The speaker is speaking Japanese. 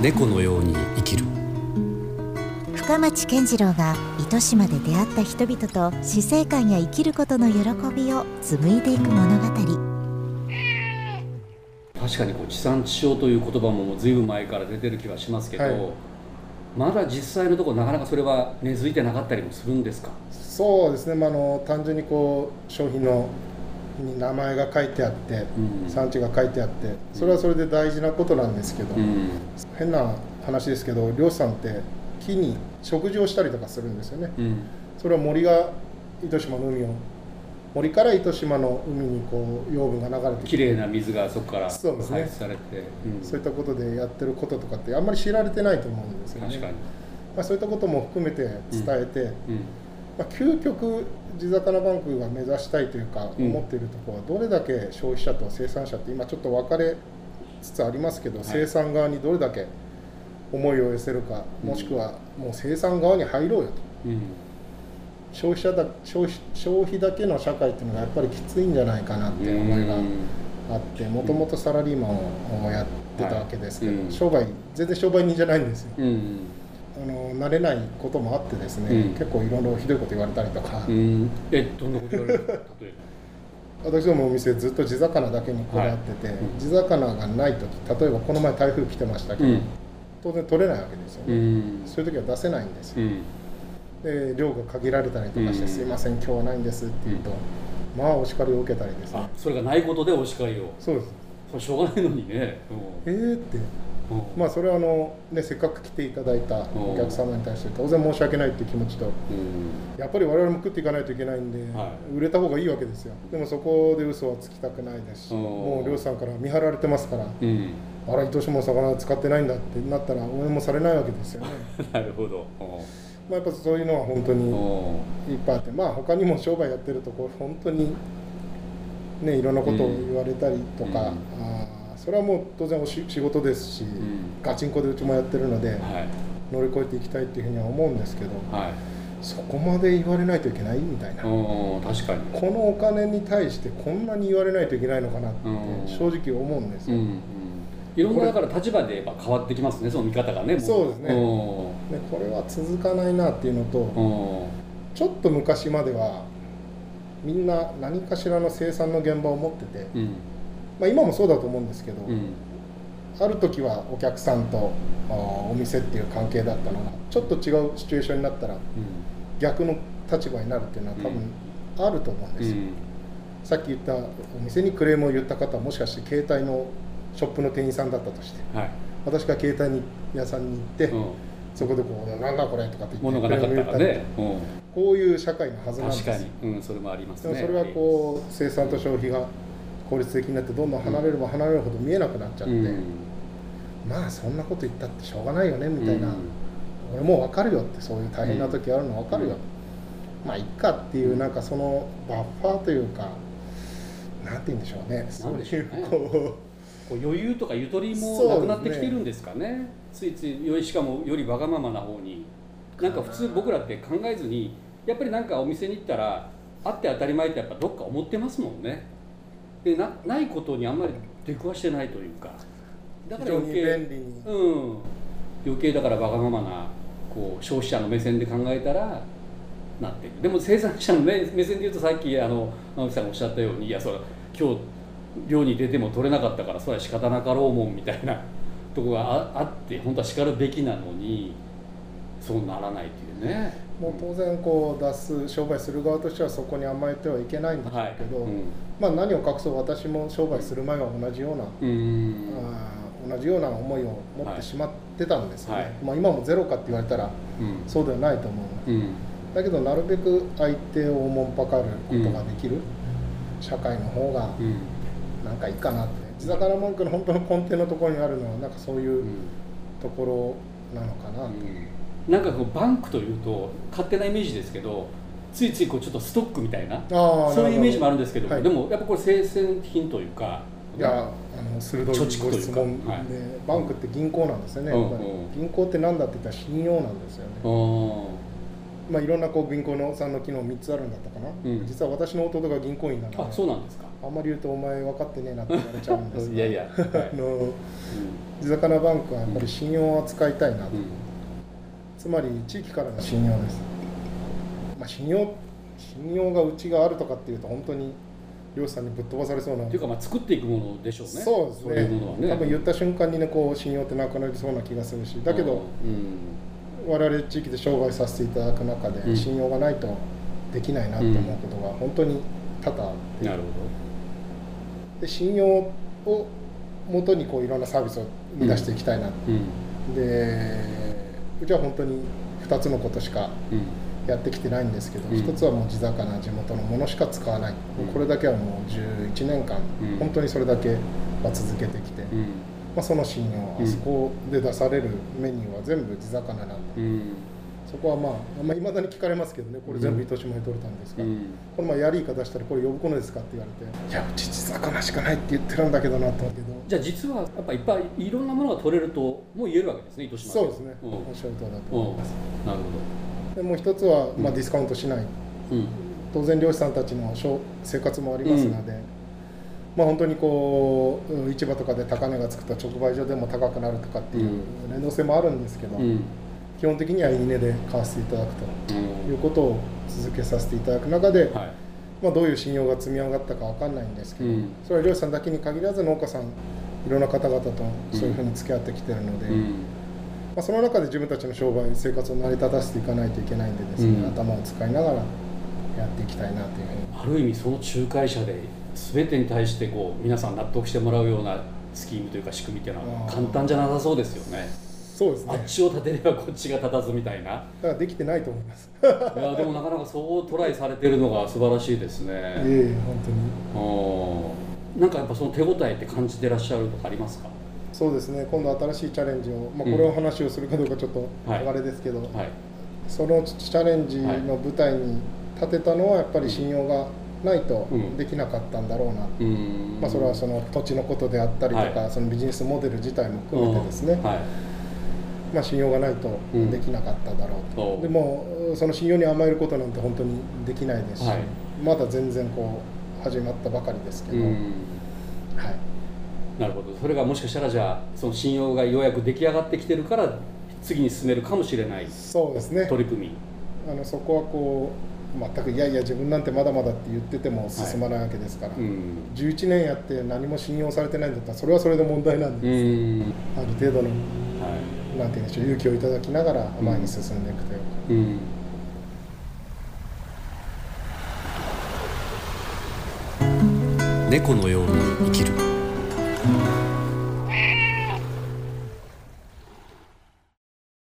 猫のように生きる。深町健次郎が糸島で出会った人々と死生観や生きることの喜びを紡いでいく物語。確かにこう地産地消という言葉ももうずいぶん前から出てる気はしますけど、はい。まだ実際のところなかなかそれは根付いてなかったりもするんですか？そうですね、まあ、あの単純にこう商品のに名前が書いてあって、うん。産地が書いてあってそれはそれで大事なことなんですけど、うん。変な話ですけど漁師さんって木に食事をしたりとかするんですよね。うん。それは森が糸島の海を森から糸島の海にこう養分が流れてきて綺麗な水がそこからそうですね。排出されて、うん。そういったことでやってることとかってあんまり知られてないと思うんですよね。確かに、まあ、そういったことも含めて伝えて、うんまあ、究極地魚バンクが目指したいというかうん。思っているところはどれだけ消費者と生産者って今ちょっと分かれつつありますけど、い。生産側にどれだけ思いを寄せるか、うん。もしくはもう生産側に入ろうよと。うん。消費者だ消費消費だけの社会っていうのがやっぱりきついんじゃないかなっていう思いがあってもともとサラリーマンをやってたわけですけど、はいうん。商売全然商売人じゃないんですよ。うんうんあの慣れないこともあってですね、うん。結構いろいろひどいこと言われたりとか、うん。えどんなこと言われる私どもお店ずっと地魚だけにこだわってて、はい。うん。地魚がない時例えばこの前台風来てましたけど、ばうん。当然取れないわけですようね、ん。そういう時は出せないんですよ、うん。で量が限られたりとかして「うん。すいません今日はないんです」って言うと、まあお叱りを受けたりですね。あそれがないことでお叱りを。そうです。しょうがないのにね。えーってまあそれはあの、ね、せっかく来ていただいたお客様に対して当然申し訳ないっていう気持ちと。うん。やっぱり我々も食っていかないといけないんで、は売れた方がいいわけですよ。でもそこで嘘はつきたくないですしうん。もう漁師さんから見張られてますからうん。あら糸島の魚使ってないんだってなったら応援もされないわけですよね。なるほど。まあやっぱそういうのは本当にうん。いっぱいあってまあ他にも商売やってるとこう本当にねいろんなことを言われたりとか、うん。あーそれはもう当然おし仕事ですし、ん。ガチンコでうちもやってるのではい。乗り越えていきたいっていうふうには思うんですけどはい。そこまで言われないといけないみたいな、うん確かに。このお金に対してこんなに言われないといけないのかなってうん。正直思うんですよ、うんうん。いろんなだから立場でやっぱ変わってきますねその見方がねもそうですね。うん。でこれは続かないなっていうのと、うん。ちょっと昔まではみんな何かしらの生産の現場を持ってて、うんまあ、今もそうだと思うんですけど、うん。ある時はお客さんとお店っていう関係だったのがちょっと違うシチュエーションになったら逆の立場になるっていうのは多分あると思うんですよ、うん。さっき言ったお店にクレームを言った方はもしかして携帯のショップの店員さんだったとしてはい。私が携帯屋さんに行って、うん。そこでこう「なんだこれ」とかって言って物がなかったらクレーム言ねったりこういう社会のはずうんなんですよ。確かに。うんそれもありますね。でもそれはこう生産と消費が効率的になってどんどん離れれば離れるほど見えなくなっちゃって、うん。まあそんなこと言ったってしょうがないよねみたいな、うん。俺もう分かるよってそういう大変な時あるの分かるよ、まあいっかっていうなんかそのバッファーというかなんて言うんでしょうね。そういうこうこう余裕とかゆとりもなくなってきてるんですかね。ついついよりしかもよりわがままな方に。な。んか普通僕らって考えずにやっぱりなんかお店に行ったらあって当たり前ってやっぱどっか思ってますもんねでなないことにあんまり出くわしてないというか。だ非常に便利に、うん。余計だからわがままなこう消費者の目線で考えたらなっていく。でも生産者の目目線で言うとさっきあの直樹さんがおっしゃったようにいやそれ今日漁に出ても取れなかったからそれは仕方なかろうもんみたいな とこがああって本当は叱るべきなのにそうならないっていうね。もう当然こう出す商売する側としてはそこに甘えてはいけないんでしょうはいけど、うんまあ何を隠そう私も商売する前は同じような、うん。あー同じような思いを持ってしまってたんですよね、はい。まあ、今もゼロかって言われたらうん。そうではないと思う、うん。だけどなるべく相手をおもんぱかることができる社会の方がうん。なんかいいかなって。地魚文句の本当の根底のところにあるのはなんかそういううん。ところなのかな、なんかこうバンクというと勝手なイメージですけどついついこうちょっとストックみたいなそういうイメージもあるるんですけど、はい。でもやっぱこれ生鮮品というかいやあの鋭いご質問で、はいバンクって銀行なんですよね、うんうん。銀行って何だって言ったら信用なんですよね、うんまあ、いろんなこう銀行のさんの機能3つあるんだったかな、うん。実は私の弟が銀行員なのであそうなんですか。あんまり言うとお前分かってねえなって言われちゃうんですがいやいや、はい。あの地魚バンクはやっぱり信用を扱いたいなと、うんつまり地域からの信用です、まあ、信用信用がうちがあるとかっていうと本当に漁師さんにぶっ飛ばされそうな。っていうかまあ作っていくものでしょうね。そうですね。そういうね。多分言った瞬間にねこう信用ってなくなりそうな気がするしだけど、うん。我々地域で商売させていただく中で、うん。信用がないとできないなって思うことが本当に多々あって、なるほで信用をもとにこういろんなサービスを生み出していきたいな、どうん。でうちは本当に2つのことしかうん。やってきてないんですけど、うん。1つはもう地魚地元のものしか使わない、うん。これだけはもう11年間、うん。本当にそれだけは続けてきて、うん。まあ、その信用、うんあそこで出されるメニューは全部地魚なんだ、うんそこはまあいまあ、未だに聞かれますけどねこれ全部糸島に取れたんですか、うん。この前ヤリイカ出したらこれ呼ぶのですかって言われて。いやうち地魚しかないって言ってるんだけどなと思うけど。じゃあ実はやっぱいっぱいいろんなものが取れるとも言えるわけですね糸島そうで。すね、うん。おっしゃる通りだとうん思います、なるほでもう一つは、まあ、うんディスカウントしない。どうん当然漁師さんたちの生生活もありますので、まあ本当にこううん市場とかで高値がつくと直売所でも高くなるとかっていううん。連動性もあるんですけど、うん基本的にはいい値で買わせていただくとうん。いうことを続けさせていただく中で、はい。まあ、どういう信用が積み上がったかわかんないんですけど、うん。それは漁師さんだけに限らず農家さんいろんな方々とそういうふうに付き合ってきてるので、うん。まあ、その中で自分たちの商売生活を成り立たせていかないといけないんでですね、うん。頭を使いながらやっていきたいなというふうに。ある意味その仲介者で全てに対してこう皆さん納得してもらうようなスキームというか仕組みっていうのは簡単じゃなさそうですよねそうですね。あっちを立てればこっちが立たずみたいな。だからできてないと思います。いやでもなかなかそうトライされてるのが素晴らしいですね。いえいえ本当に。うん。なんかやっぱその手応えって感じてらっしゃるとかありますか？そうですね。今度新しいチャレンジを、まあ、うん。これを話をするかどうかちょっとはい。あれですけど、はい。そのチャレンジの舞台に立てたのはやっぱり信用がないとうん。できなかったんだろうな、うん。まあ、それはその土地のことであったりとか、はそのビジネスモデル自体も含めてですね、はいまあ、信用がないとうん。できなかっただろうと、う。んでもその信用に甘えることなんて本当にできないですし、はい。まだ全然こう始まったばかりですけど、うん。はい、なるほど。それがもしかしたらじゃあその信用がようやく出来上がってきてるから次に進めるかもしれない。そうですね。取り組み。あのそこはこう全くいやいや自分なんてまだまだって言ってても進まないわけですから、うん。11年やって何も信用されてないんだったらそれはそれで問題なんうで、ん。ある程度のはなんて言うんでしょう勇気をいただきながら前に進んでいくというか、いうん。猫のように生きる